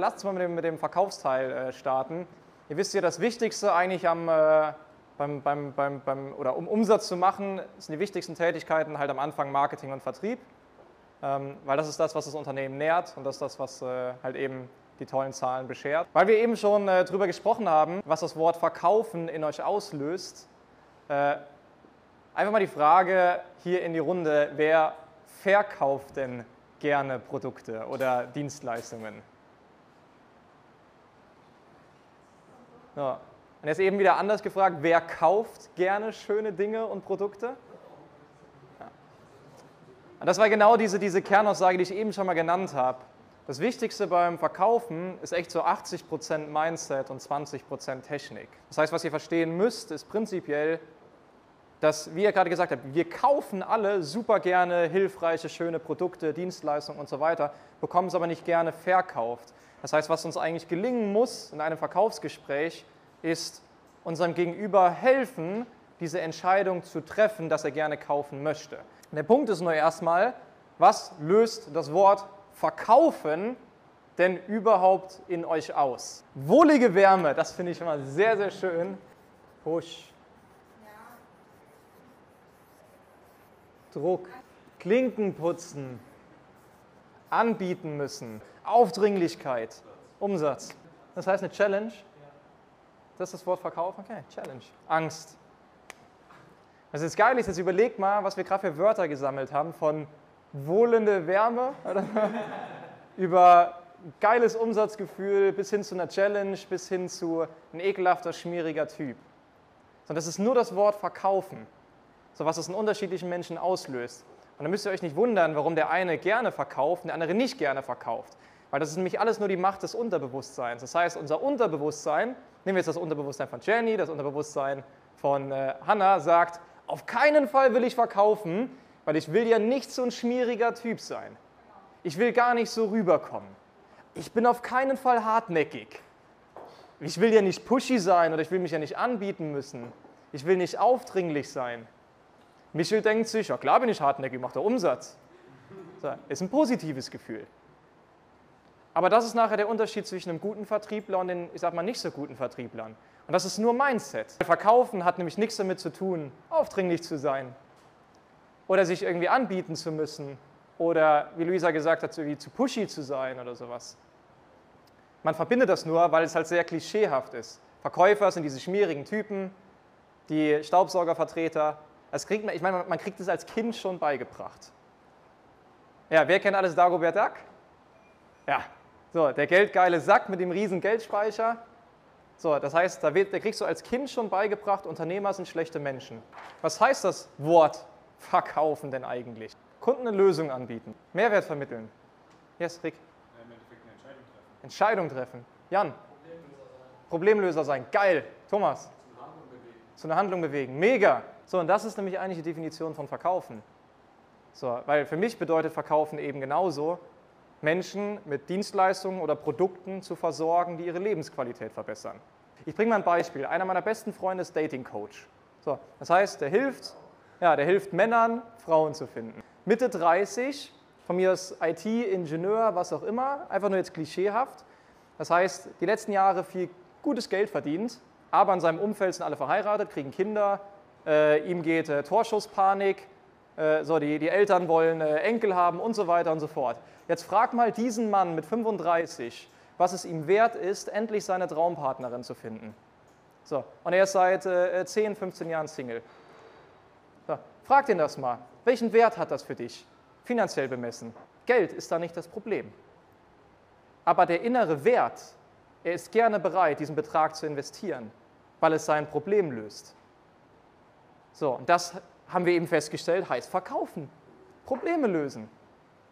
Lasst uns mal mit dem, mit dem Verkaufsteil äh, starten. Ihr wisst ja, das Wichtigste eigentlich am, äh, beim, beim, beim, beim, oder um Umsatz zu machen, sind die wichtigsten Tätigkeiten halt am Anfang Marketing und Vertrieb, ähm, weil das ist das, was das Unternehmen nährt und das ist das, was äh, halt eben die tollen Zahlen beschert. Weil wir eben schon äh, darüber gesprochen haben, was das Wort Verkaufen in euch auslöst, äh, einfach mal die Frage hier in die Runde, wer verkauft denn gerne Produkte oder Dienstleistungen? Ja. Und jetzt eben wieder anders gefragt, wer kauft gerne schöne Dinge und Produkte? Ja. Und das war genau diese, diese Kernaussage, die ich eben schon mal genannt habe. Das Wichtigste beim Verkaufen ist echt so 80% Mindset und 20% Technik. Das heißt, was ihr verstehen müsst, ist prinzipiell, dass, wie ihr gerade gesagt habt, wir kaufen alle super gerne hilfreiche, schöne Produkte, Dienstleistungen und so weiter, bekommen es aber nicht gerne verkauft. Das heißt, was uns eigentlich gelingen muss in einem Verkaufsgespräch, ist unserem Gegenüber helfen, diese Entscheidung zu treffen, dass er gerne kaufen möchte. Der Punkt ist nur erstmal, was löst das Wort verkaufen denn überhaupt in euch aus? Wohlige Wärme, das finde ich immer sehr, sehr schön. Push. Druck, Klinken putzen, anbieten müssen, Aufdringlichkeit, Umsatz. Das heißt eine Challenge. Das ist das Wort Verkaufen? Okay, Challenge. Angst. Was jetzt geil ist, jetzt überlegt mal, was wir gerade für Wörter gesammelt haben, von wohlende Wärme über geiles Umsatzgefühl bis hin zu einer Challenge, bis hin zu ein ekelhafter, schmieriger Typ. Sondern das ist nur das Wort Verkaufen so was es in unterschiedlichen Menschen auslöst. Und dann müsst ihr euch nicht wundern, warum der eine gerne verkauft und der andere nicht gerne verkauft. Weil das ist nämlich alles nur die Macht des Unterbewusstseins. Das heißt, unser Unterbewusstsein, nehmen wir jetzt das Unterbewusstsein von Jenny, das Unterbewusstsein von äh, Hannah, sagt, auf keinen Fall will ich verkaufen, weil ich will ja nicht so ein schmieriger Typ sein. Ich will gar nicht so rüberkommen. Ich bin auf keinen Fall hartnäckig. Ich will ja nicht pushy sein oder ich will mich ja nicht anbieten müssen. Ich will nicht aufdringlich sein. Michel denkt sich, ja klar bin ich hartnäckig, macht der Umsatz. So, ist ein positives Gefühl. Aber das ist nachher der Unterschied zwischen einem guten Vertriebler und den, ich sag mal, nicht so guten Vertrieblern. Und das ist nur Mindset. Verkaufen hat nämlich nichts damit zu tun, aufdringlich zu sein oder sich irgendwie anbieten zu müssen oder, wie Luisa gesagt hat, irgendwie zu pushy zu sein oder sowas. Man verbindet das nur, weil es halt sehr klischeehaft ist. Verkäufer sind diese schmierigen Typen, die Staubsaugervertreter, das kriegt man, ich meine, man kriegt es als Kind schon beigebracht. Ja, wer kennt alles Dagobert Duck? Ja, so, der geldgeile Sack mit dem riesen Geldspeicher. So, das heißt, da, wird, da kriegst du als Kind schon beigebracht, Unternehmer sind schlechte Menschen. Was heißt das Wort verkaufen denn eigentlich? Kunden eine Lösung anbieten, Mehrwert vermitteln. Yes, Rick. Im Endeffekt eine Entscheidung treffen. Entscheidung treffen. Jan. Problemlöser sein. Problemlöser sein. Geil. Thomas. Zu einer Handlung bewegen. Zu einer Handlung bewegen. Mega. So, und das ist nämlich eigentlich die Definition von Verkaufen. So, weil für mich bedeutet Verkaufen eben genauso, Menschen mit Dienstleistungen oder Produkten zu versorgen, die ihre Lebensqualität verbessern. Ich bringe mal ein Beispiel. Einer meiner besten Freunde ist Dating Coach. So, das heißt, der hilft, ja, der hilft Männern, Frauen zu finden. Mitte 30, von mir ist IT-Ingenieur, was auch immer, einfach nur jetzt klischeehaft. Das heißt, die letzten Jahre viel gutes Geld verdient, aber in seinem Umfeld sind alle verheiratet, kriegen Kinder, ihm geht äh, Torschusspanik, äh, so, die, die Eltern wollen äh, Enkel haben und so weiter und so fort. Jetzt frag mal diesen Mann mit 35, was es ihm wert ist, endlich seine Traumpartnerin zu finden. So, und er ist seit 10, äh, 15 Jahren Single. So, frag ihn das mal. Welchen Wert hat das für dich? Finanziell bemessen. Geld ist da nicht das Problem. Aber der innere Wert, er ist gerne bereit, diesen Betrag zu investieren, weil es sein Problem löst. So, und das haben wir eben festgestellt, heißt verkaufen, Probleme lösen.